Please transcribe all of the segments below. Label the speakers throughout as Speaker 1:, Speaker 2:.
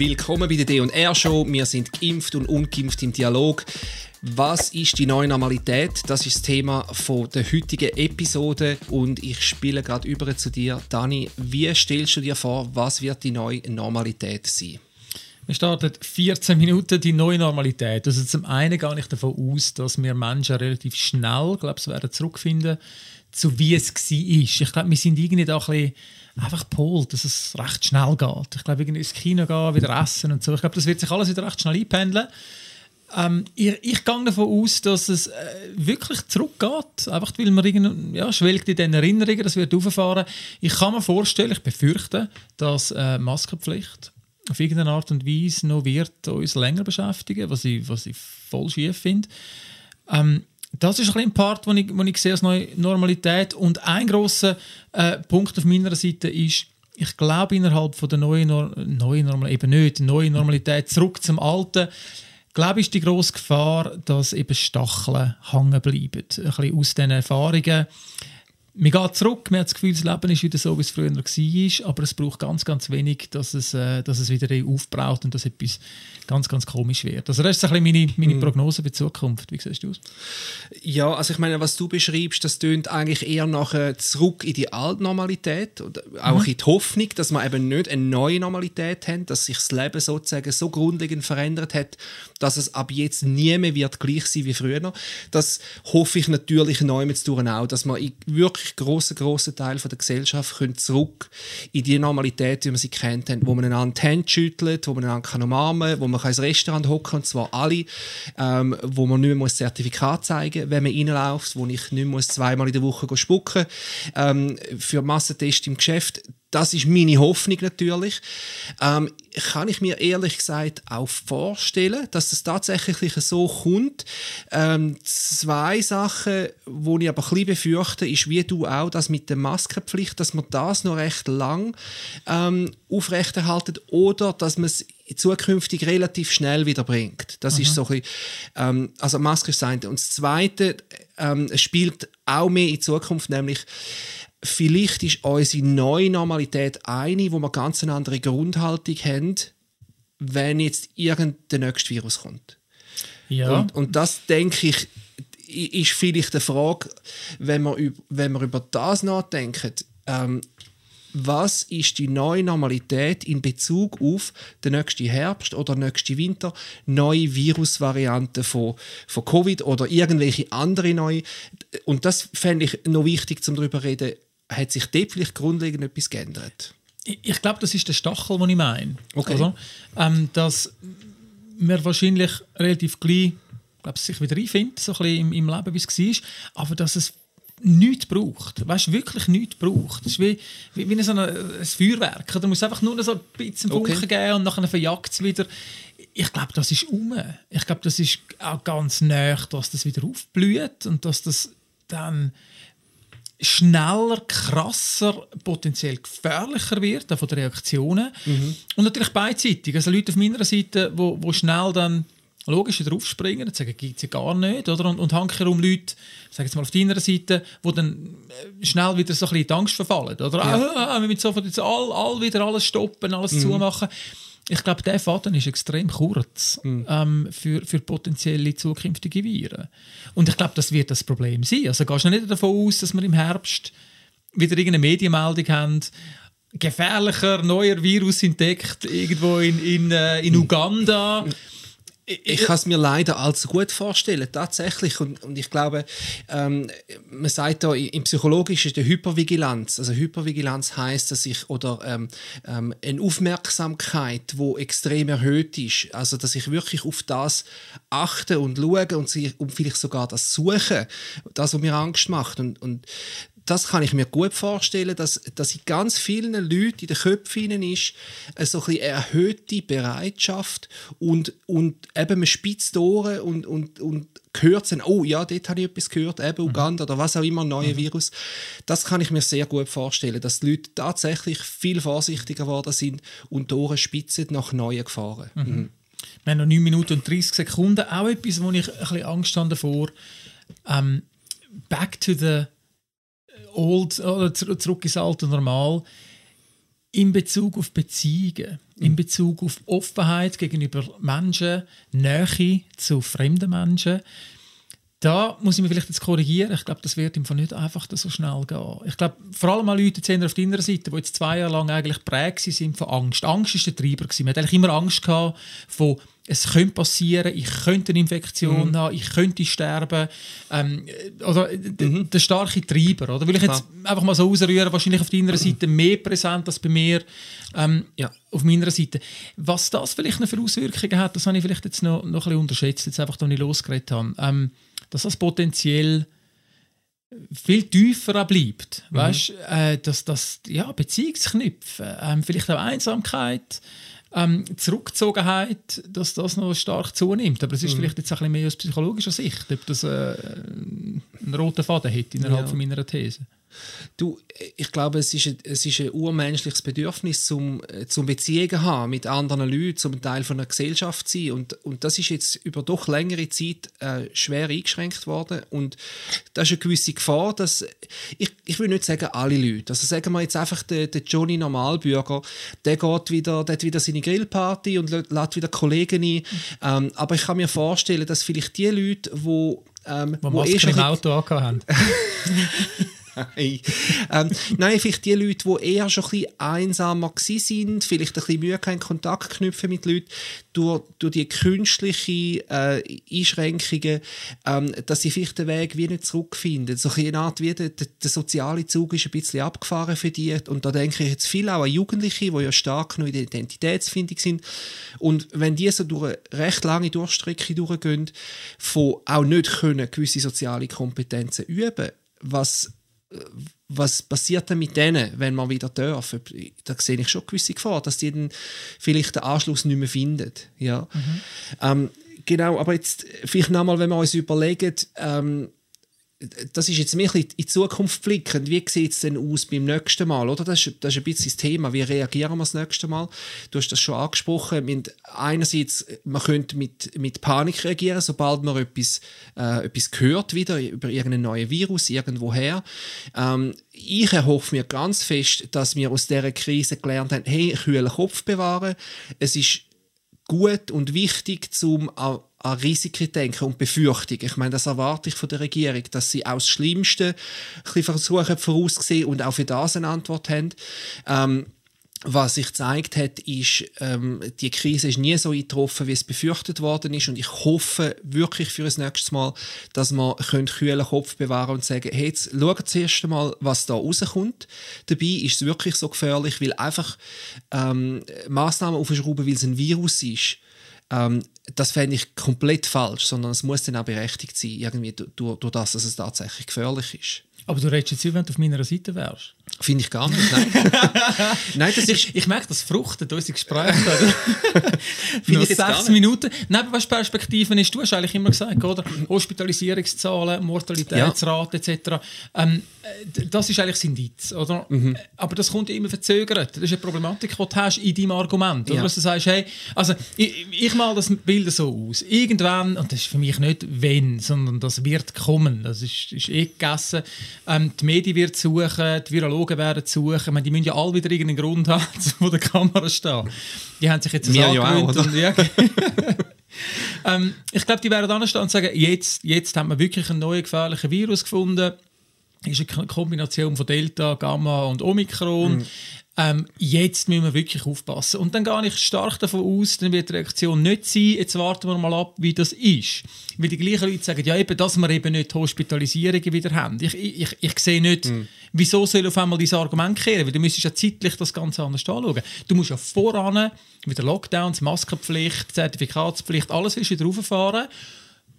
Speaker 1: Willkommen bei der D&R Show. Wir sind geimpft und ungeimpft im Dialog. Was ist die neue Normalität? Das ist das Thema der heutigen Episode und ich spiele gerade über zu dir. Dani, wie stellst du dir vor, was wird die neue Normalität sein?
Speaker 2: Wir starten 14 Minuten die neue Normalität. Also zum einen gehe ich davon aus, dass wir Menschen relativ schnell, glaube ich, werden zurückfinden zu wie es war. Ich glaube, wir sind irgendwie da ein bisschen einfach gepolt, dass es recht schnell geht. Ich glaube, irgendwie ins Kino gehen, wieder essen und so. Ich glaube, das wird sich alles wieder recht schnell einpendeln. Ähm, ich, ich gehe davon aus, dass es äh, wirklich zurückgeht, einfach weil man ja, schwelgt in den Erinnerungen, das wird auffahren. Ich kann mir vorstellen, ich befürchte, dass äh, Maskenpflicht auf irgendeine Art und Weise noch wird uns länger beschäftigen, was ich, was ich voll schief finde. Ähm, das ist ein, ein Part, den ich, ich sehe als neue Normalität. Und ein großer äh, Punkt auf meiner Seite ist, ich glaube, innerhalb von der neuen, Nor neuen Normalität, eben nicht, neue Normalität, zurück zum Alten, glaube ich, ist die grosse Gefahr, dass eben Stacheln hängen bleiben. Ein bisschen aus diesen Erfahrungen man geht zurück, man hat das Gefühl, das Leben ist wieder so, wie es früher war, aber es braucht ganz, ganz wenig, dass es, äh, dass es wieder aufbraucht und dass etwas ganz, ganz komisch wird. Also das ist ein bisschen meine, meine mhm. Prognose für die Zukunft. Wie siehst du aus?
Speaker 1: Ja, also ich meine, was du beschreibst, das tönt eigentlich eher nach äh, zurück in die Altnormalität und auch mhm. in die Hoffnung, dass wir eben nicht eine neue Normalität haben, dass sich das Leben sozusagen so grundlegend verändert hat, dass es ab jetzt nie mehr wird gleich sein wie früher. Das hoffe ich natürlich neu mit auch, dass man wirklich wirklich grossen, grossen Teil von der Gesellschaft können zurück in die Normalität, wie wir sie kennt haben, wo man einander die Hände schüttelt, wo man einander kann umarmen kann, wo man ins Restaurant hocken und zwar alle, ähm, wo man nicht mehr ein Zertifikat zeigen muss, wenn man reinläuft, wo ich nicht mehr zweimal in der Woche spucken ähm, für Massentest im Geschäft das ist meine Hoffnung natürlich. Ähm, kann ich mir ehrlich gesagt auch vorstellen, dass es tatsächlich so kommt. Ähm, zwei Sachen, wo ich aber ein bisschen befürchte, ist wie du auch, das mit der Maskenpflicht, dass man das noch recht lang ähm, aufrechterhalten oder dass man es zukünftig relativ schnell wieder bringt. Das mhm. ist so ein bisschen, ähm, also Maske ist das eine. Und das Zweite ähm, spielt auch mehr in Zukunft, nämlich vielleicht ist unsere neue Normalität eine, wo wir ganz eine andere Grundhaltung haben, wenn jetzt irgendein nächste Virus kommt. Ja. Und, und das, denke ich, ist vielleicht eine Frage, wenn wir, wenn wir über das nachdenken, ähm, was ist die neue Normalität in Bezug auf den nächsten Herbst oder den nächsten Winter, neue Virusvarianten von, von Covid oder irgendwelche andere neue. Und das fände ich noch wichtig, um darüber zu reden, hat sich dort vielleicht grundlegend etwas geändert?
Speaker 2: Ich, ich glaube, das ist der Stachel, den ich meine. Okay. Also, ähm, dass man wahrscheinlich relativ gleich glaub, sich wieder einfindet, so ein bisschen im, im Leben, wie es war, aber dass es nichts braucht. Weißt du, wirklich nichts braucht. Es ist wie, wie, wie so ein, ein Feuerwerk. Da muss einfach nur so ein bisschen Funken okay. geben und nachher verjagt es wieder. Ich glaube, das ist um. Ich glaube, das ist auch ganz nah, dass das wieder aufblüht und dass das dann schneller, krasser, potenziell gefährlicher wird, von den Reaktionen. Mhm. Und natürlich beidseitig. Also Leute auf meiner Seite, wo, wo schnell dann logisch draufspringen und sagen, gibt es ja gar nicht. Oder? Und, und hankerum Leute, sag jetzt mal auf deiner Seite, die dann äh, schnell wieder so ein bisschen in die Angst verfallen. Oder? Ja. Ah, ah wir müssen sofort jetzt all, all wieder alles stoppen, alles mhm. zumachen ich glaube, der Faden ist extrem kurz mhm. ähm, für, für potenzielle zukünftige Viren. Und ich glaube, das wird das Problem sein. Also gehst du nicht davon aus, dass wir im Herbst wieder irgendeine Medienmeldung haben, gefährlicher neuer Virus entdeckt irgendwo in, in, äh, in Uganda.
Speaker 1: Ich, ich kann es mir leider allzu gut vorstellen, tatsächlich. Und, und ich glaube, ähm, man sagt da im Psychologischen der Hypervigilanz. Also Hypervigilanz heißt, dass ich oder ähm, ähm, eine Aufmerksamkeit, wo extrem erhöht ist. Also dass ich wirklich auf das achte und schaue und, sie, und vielleicht sogar das suche, das, was mir Angst macht. Und, und das kann ich mir gut vorstellen, dass, dass in ganz vielen Leuten in den Köpfen ist, eine so ein erhöhte Bereitschaft und, und eben man spitzt Ohren und, und, und hört dann, oh ja, dort habe ich etwas gehört, eben mhm. Uganda oder was auch immer, ein neuer mhm. Virus. Das kann ich mir sehr gut vorstellen, dass die Leute tatsächlich viel vorsichtiger geworden sind und die Ohren spitzen nach neuen Gefahren. Mhm.
Speaker 2: Mhm. Wir haben noch 9 Minuten und 30 Sekunden. Auch etwas, wo ich ein bisschen Angst habe davor. Ähm, back to the old, oder zurück ins alte Normal. in Bezug auf Beziehungen, in Bezug auf Offenheit gegenüber Menschen, Nähe zu fremden Menschen, da muss ich mich vielleicht jetzt korrigieren. Ich glaube, das wird Fall nicht einfach so schnell gehen. Ich glaube, vor allem mal Leute jetzt auf deiner Seite, die jetzt zwei Jahre lang eigentlich prägt sind von Angst. Angst ist der Treiber gewesen. Man hat eigentlich immer Angst gehabt von es könnte passieren, ich könnte eine Infektion mhm. haben, ich könnte sterben. Ähm, oder mhm. der starke Treiber. Oder will ich jetzt Klar. einfach mal so ausrühren, wahrscheinlich auf deiner Seite mehr präsent als bei mir ähm, ja. auf meiner Seite. Was das vielleicht noch für Auswirkungen hat, das habe ich vielleicht jetzt noch, noch ein bisschen unterschätzt, jetzt einfach, als ich losgeredet habe. Ähm, dass das potenziell viel tiefer bleibt. Mhm. Weißt, äh, dass das ja, Beziehungsknüpfe, äh, vielleicht auch Einsamkeit, ähm, Zurückgezogenheit, dass das noch stark zunimmt. Aber es ist mhm. vielleicht jetzt ein bisschen mehr aus psychologischer Sicht, ob das äh, einen roten Faden hätte innerhalb ja. von meiner These.
Speaker 1: Du, ich glaube, es ist ein, es ist ein urmenschliches Bedürfnis, zum, zum Beziehungen haben mit anderen Leuten, zum Teil von einer Gesellschaft zu sein. Und, und das ist jetzt über doch längere Zeit äh, schwer eingeschränkt worden. Und da ist eine gewisse Gefahr, dass, ich, ich will nicht sagen alle Leute, also sagen wir jetzt einfach, der, der Johnny Normalbürger, der geht wieder, der hat wieder seine Grillparty und lädt wieder Kollegen ein. Ähm, aber ich kann mir vorstellen, dass vielleicht die Leute, die ähm,
Speaker 2: wo, wo eh schon im Auto haben.
Speaker 1: Nein. ähm, nein, vielleicht die Leute, die eher schon ein bisschen einsamer sind, vielleicht ein bisschen Mühe haben, Kontakt knüpfen mit Leuten, durch, durch die künstlichen äh, Einschränkungen, ähm, dass sie vielleicht den Weg wie nicht zurückfinden. So eine Art wie der, der, der, soziale Zug ist ein bisschen abgefahren für die und da denke ich jetzt viel auch an Jugendliche, die ja stark noch in der Identitätsfindung sind und wenn die so durch eine recht lange Durchstrecke durchgehen, von auch nicht können gewisse soziale Kompetenzen üben, was was passiert denn mit denen, wenn man wieder dürfen? Da sehe ich schon gewisse Gefahr, dass die dann vielleicht den Anschluss nicht mehr finden. Ja. Mhm. Ähm, genau, aber jetzt vielleicht nochmal, wenn wir uns überlegen, ähm, das ist jetzt mehr in die Zukunft blickend. Wie sieht es denn aus beim nächsten Mal? Oder? Das, ist, das ist ein bisschen das Thema. Wie reagieren wir das nächste Mal? Du hast das schon angesprochen. Wir einerseits, man könnte mit, mit Panik reagieren, sobald man etwas, äh, etwas hört, wieder über irgendein neues Virus, irgendwoher. Ähm, ich erhoffe mir ganz fest, dass wir aus dieser Krise gelernt haben, hey, kühlen Kopf bewahren. Es ist gut und wichtig, zum an Risiken denken und Befürchtungen. Ich meine, das erwarte ich von der Regierung, dass sie auch das Schlimmste versuchen vorauszusehen und auch für das eine Antwort haben. Ähm, was sich gezeigt hat, ist, ähm, die Krise ist nie so eingetroffen, wie es befürchtet worden ist. Und ich hoffe wirklich für das nächste Mal, dass wir einen kühlen Kopf bewahren und sagen, hey, jetzt schaut zuerst einmal, was da rauskommt. Dabei ist es wirklich so gefährlich, weil einfach ähm, Massnahmen aufschrauben, weil es ein Virus ist, ähm, das fände ich komplett falsch, sondern es muss dann auch berechtigt sein, irgendwie durch, durch das, dass es tatsächlich gefährlich ist.
Speaker 2: Aber du redest jetzt, wenn du auf meiner Seite wärst.
Speaker 1: Finde ich gar nicht, nein.
Speaker 2: nein das ist, ich, ich merke, das fruchtet unsere Gespräche. Finde ich sechs Minuten. Nein, was Perspektiven ist, du hast eigentlich immer gesagt, oder? Hospitalisierungszahlen, Mortalitätsrate ja. etc. Ähm, das ist eigentlich das Indiz, oder? Mhm. Aber das kommt immer verzögert. Das ist eine Problematik, die du hast in deinem Argument. Oder? Ja. Dass du sagst, hey, also ich, ich mal das Bild so aus. Irgendwann, und das ist für mich nicht wenn, sondern das wird kommen. Das ist, ist eh gegessen. Ähm, die Medien wird suchen, die Virologen werden suchen. Ich meine, die müssen ja alle wieder irgendeinen Grund haben, wo der Kamera steht. Die haben sich jetzt das
Speaker 1: ja angewöhnt.
Speaker 2: Und, ja, ähm, ich glaube, die werden dann stehen und sagen, jetzt, jetzt haben wir wirklich einen neuen gefährlichen Virus gefunden. Das ist eine Kombination von Delta, Gamma und Omikron. Mhm. Ähm, jetzt müssen wir wirklich aufpassen. Und dann gehe ich stark davon aus, dann wird die Reaktion nicht sein, jetzt warten wir mal ab, wie das ist. Weil die gleichen Leute sagen, ja eben, dass wir eben nicht Hospitalisierungen wieder haben. Ich, ich, ich sehe nicht, mhm. wieso soll auf einmal dieses Argument kehren, weil du müsstest ja zeitlich das Ganze anders anschauen. Du musst ja voran, wieder Lockdowns, Maskenpflicht, Zertifikatspflicht, alles du wieder rauffahren,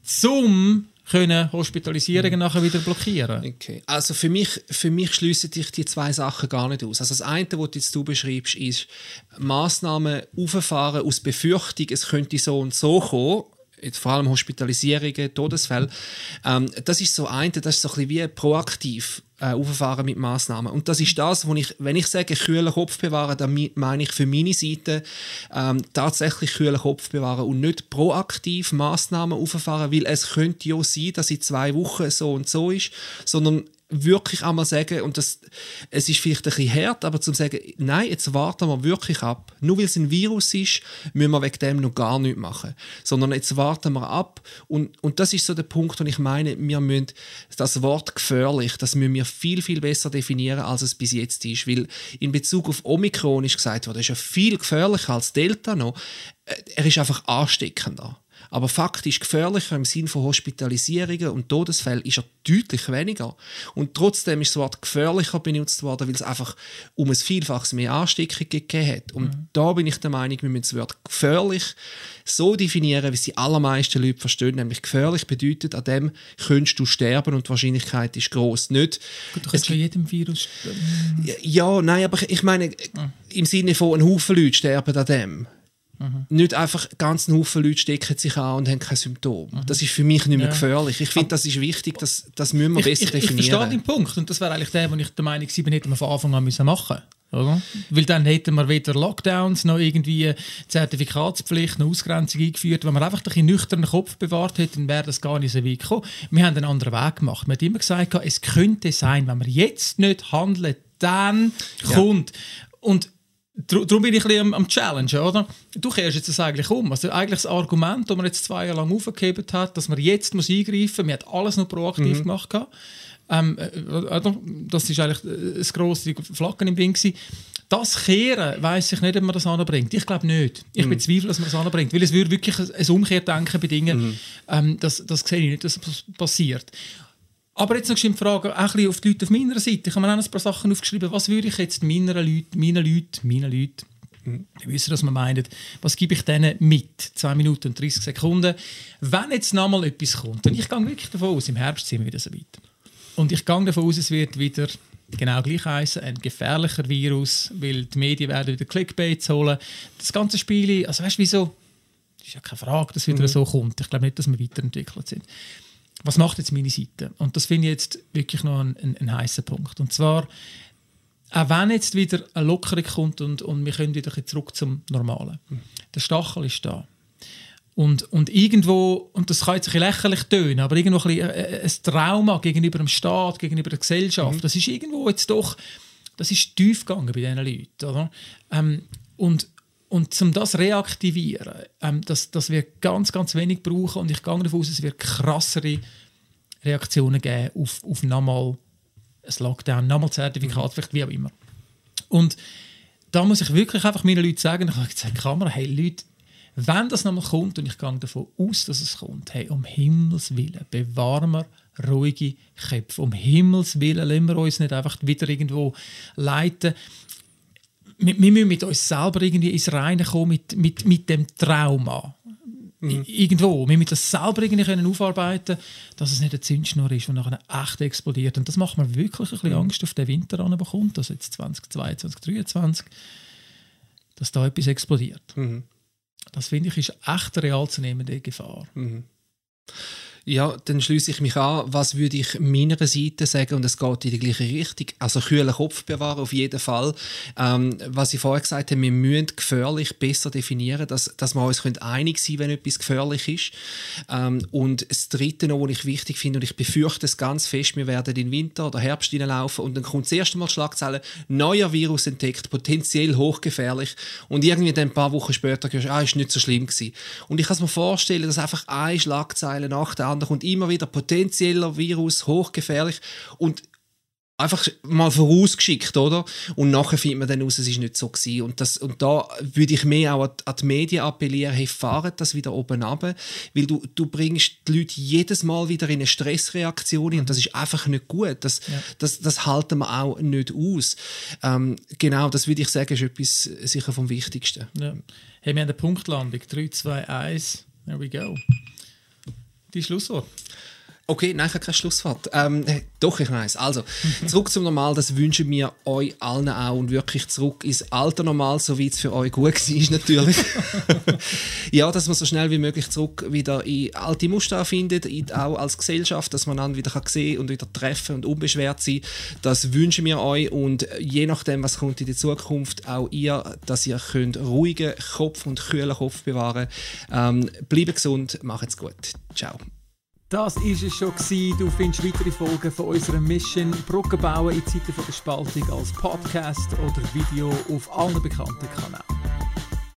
Speaker 2: zum können Hospitalisierungen nachher wieder blockieren.
Speaker 1: Okay. Also für mich, für mich schließen sich die zwei Sachen gar nicht aus. Also das eine, was du jetzt du beschreibst, ist Maßnahmen auffahren aus Befürchtung, es könnte so und so kommen vor allem Hospitalisierungen, Todesfälle. Ähm, das ist so ein, das ist so ein bisschen wie proaktiv äh, auffahren mit Maßnahmen. Und das ist das, wo ich, wenn ich sage, kühlen Kopf bewahren, dann meine ich für meine Seite ähm, tatsächlich kühlen Kopf bewahren und nicht proaktiv Maßnahmen auffahren, weil es könnte ja sein, dass in zwei Wochen so und so ist, sondern wirklich einmal sagen, und das, es ist vielleicht ein bisschen hart, aber zum sagen, nein, jetzt warten wir wirklich ab. Nur weil es ein Virus ist, müssen wir wegen dem noch gar nichts machen. Sondern jetzt warten wir ab. Und, und das ist so der Punkt, wo ich meine, wir müssen das Wort gefährlich, das müssen wir viel, viel besser definieren, als es bis jetzt ist. Weil in Bezug auf Omikron ist gesagt worden, ist ja viel gefährlicher als Delta noch. Äh, er ist einfach ansteckender. Aber faktisch gefährlicher im Sinne von Hospitalisierungen und Todesfällen ist er deutlich weniger. Und trotzdem ist das Wort gefährlicher benutzt worden, weil es einfach um ein Vielfaches mehr Ansteckung gegeben hat. Und mhm. da bin ich der Meinung, wir müssen das Wort gefährlich so definieren, wie es die allermeisten Leute verstehen. Nämlich gefährlich bedeutet, an dem könntest du sterben und die Wahrscheinlichkeit ist groß. Nicht,
Speaker 2: Gut, du kannst bei jedem Virus
Speaker 1: sterben. Ja, ja, nein, aber ich meine, mhm. im Sinne von, ein Haufen Leute sterben an dem. Mhm. Nicht einfach ganz Haufen Leute stecken sich an und haben keine Symptome. Mhm. Das ist für mich nicht mehr ja. gefährlich. Ich finde, das ist wichtig, das, das müssen wir ich, besser
Speaker 2: ich,
Speaker 1: definieren.
Speaker 2: Ich verstehe den Punkt und das wäre eigentlich der, wo ich der Meinung war, hätten wir von Anfang an müssen machen oder? Weil dann hätten wir weder Lockdowns noch irgendwie Zertifikatspflicht, noch Ausgrenzung eingeführt. Wenn man einfach einen nüchternen Kopf bewahrt hätte, dann wäre das gar nicht so weit gekommen. Wir haben einen anderen Weg gemacht. Wir haben immer gesagt, es könnte sein, wenn wir jetzt nicht handeln, dann ja. kommt. Und Darum bin ich ein bisschen am, am Challenge, oder? Du kehrst jetzt das eigentlich um. Also eigentlich das Argument, das man jetzt zwei Jahre lang aufgegeben hat, dass man jetzt muss eingreifen muss, man hat alles noch proaktiv mhm. gemacht. Ähm, äh, das ist eigentlich äh, das grosse Flaggen im Ding. Das Kehren, weiss ich nicht, ob man das anbringt. Ich glaube nicht. Ich mhm. bezweifle, dass man das anbringt. Weil es würde wirklich ein Umkehrdenken bei Dingen, mhm. ähm, das, das sehe ich nicht, dass das passiert. Aber jetzt noch die Frage, auch ein bisschen auf die Leute auf meiner Seite. Ich habe mir auch ein paar Sachen aufgeschrieben. Was würde ich jetzt meinen Leuten, meinen Leuten, meinen Leuten, die wissen, was man meint, was gebe ich denen mit? 2 Minuten und 30 Sekunden. Wenn jetzt nochmal etwas kommt, und ich gehe wirklich davon aus, im Herbst sind wir wieder so weit. Und ich gehe davon aus, es wird wieder genau gleich heißen, ein gefährlicher Virus, weil die Medien werden wieder Clickbaits holen. Das ganze Spiel, also weißt du, wieso? Das ist ja keine Frage, dass wieder mhm. so kommt. Ich glaube nicht, dass wir weiterentwickelt sind was macht jetzt meine Seite? Und das finde ich jetzt wirklich noch ein, ein, ein heißer Punkt. Und zwar, auch wenn jetzt wieder eine Lockerung kommt und, und wir können wieder zurück zum Normalen. Mhm. Der Stachel ist da. Und, und irgendwo, und das kann jetzt ein bisschen lächerlich tönen, aber irgendwo ein, ein, ein Trauma gegenüber dem Staat, gegenüber der Gesellschaft, mhm. das ist irgendwo jetzt doch, das ist tief gegangen bei diesen Leuten. Oder? Ähm, und, und um das reaktivieren, ähm, das, das wird ganz, ganz wenig brauchen und ich gehe davon aus, es wird krassere Reaktionen geben auf, auf nochmal ein Lockdown, nochmal Zertifikat, vielleicht wie auch immer. Und da muss ich wirklich einfach meinen Leuten sagen, ich habe gesagt, Kamera, hey Leute, wenn das nochmal kommt, und ich gehe davon aus, dass es kommt, hey, um Himmels Willen, bewahren wir ruhige Köpfe. Um Himmels Willen lassen wir uns nicht einfach wieder irgendwo leiten wir, wir müssen mit uns selber irgendwie ins Reine kommen mit, mit, mit dem Trauma. Mhm. Irgendwo. Wir müssen das selber irgendwie können aufarbeiten dass es nicht eine Zündschnur ist, die nachher echt explodiert. Und das macht mir wirklich ein bisschen mhm. Angst auf den Winter anbekommt, also jetzt 2022, 2023, dass da etwas explodiert. Mhm. Das finde ich ist echt eine real zu nehmende Gefahr. Mhm.
Speaker 1: Ja, dann schließe ich mich an. Was würde ich meiner Seite sagen? Und es geht in die gleiche Richtung. Also kühlen Kopf bewahren auf jeden Fall. Ähm, was ich vorher gesagt habe, wir müssen gefährlich besser definieren, dass, dass wir uns einig sein können, wenn etwas gefährlich ist. Ähm, und das Dritte noch, was ich wichtig finde, und ich befürchte es ganz fest, wir werden in Winter oder Herbst hineinlaufen und dann kommt das erste Mal Schlagzeilen, neuer Virus entdeckt, potenziell hochgefährlich. Und irgendwie dann ein paar Wochen später hörst du, ah, ist nicht so schlimm gewesen. Und ich kann mir vorstellen, dass einfach eine Schlagzeile nach der anderen kommt immer wieder potenzieller Virus, hochgefährlich und einfach mal vorausgeschickt, oder? Und nachher findet man dann raus, es ist nicht so gewesen. Und, das, und da würde ich mehr auch an die Medien appellieren, hey, fahrt das wieder oben runter, weil du, du bringst die Leute jedes Mal wieder in eine Stressreaktion und das ist einfach nicht gut. Das, ja. das, das halten wir auch nicht aus. Ähm, genau, das würde ich sagen, ist etwas sicher vom Wichtigsten.
Speaker 2: Ja. Hey, wir haben eine Punktlandung. 3, 2, 1. There we go die Schlusswort.
Speaker 1: Okay, nein, ich habe kein Schlusswort. Ähm, doch, ich weiß. Also, zurück zum Normal, das wünschen wir euch allen auch und wirklich zurück ins alte Normal, so wie es für euch gut war, natürlich. ja, dass man so schnell wie möglich zurück wieder in alte Muster findet, auch als Gesellschaft, dass man dann wieder kann sehen und wieder treffen und unbeschwert sein. Das wünschen wir euch und je nachdem, was kommt in die Zukunft, auch ihr, dass ihr könnt ruhigen Kopf und kühlen Kopf bewahren. Ähm, bleibt gesund, macht's gut. Ciao.
Speaker 2: Das ist es schon. Du findest weitere Folgen von unserer Mission Brücken bauen in Zeiten der Spaltung als Podcast oder Video auf allen bekannten Kanälen.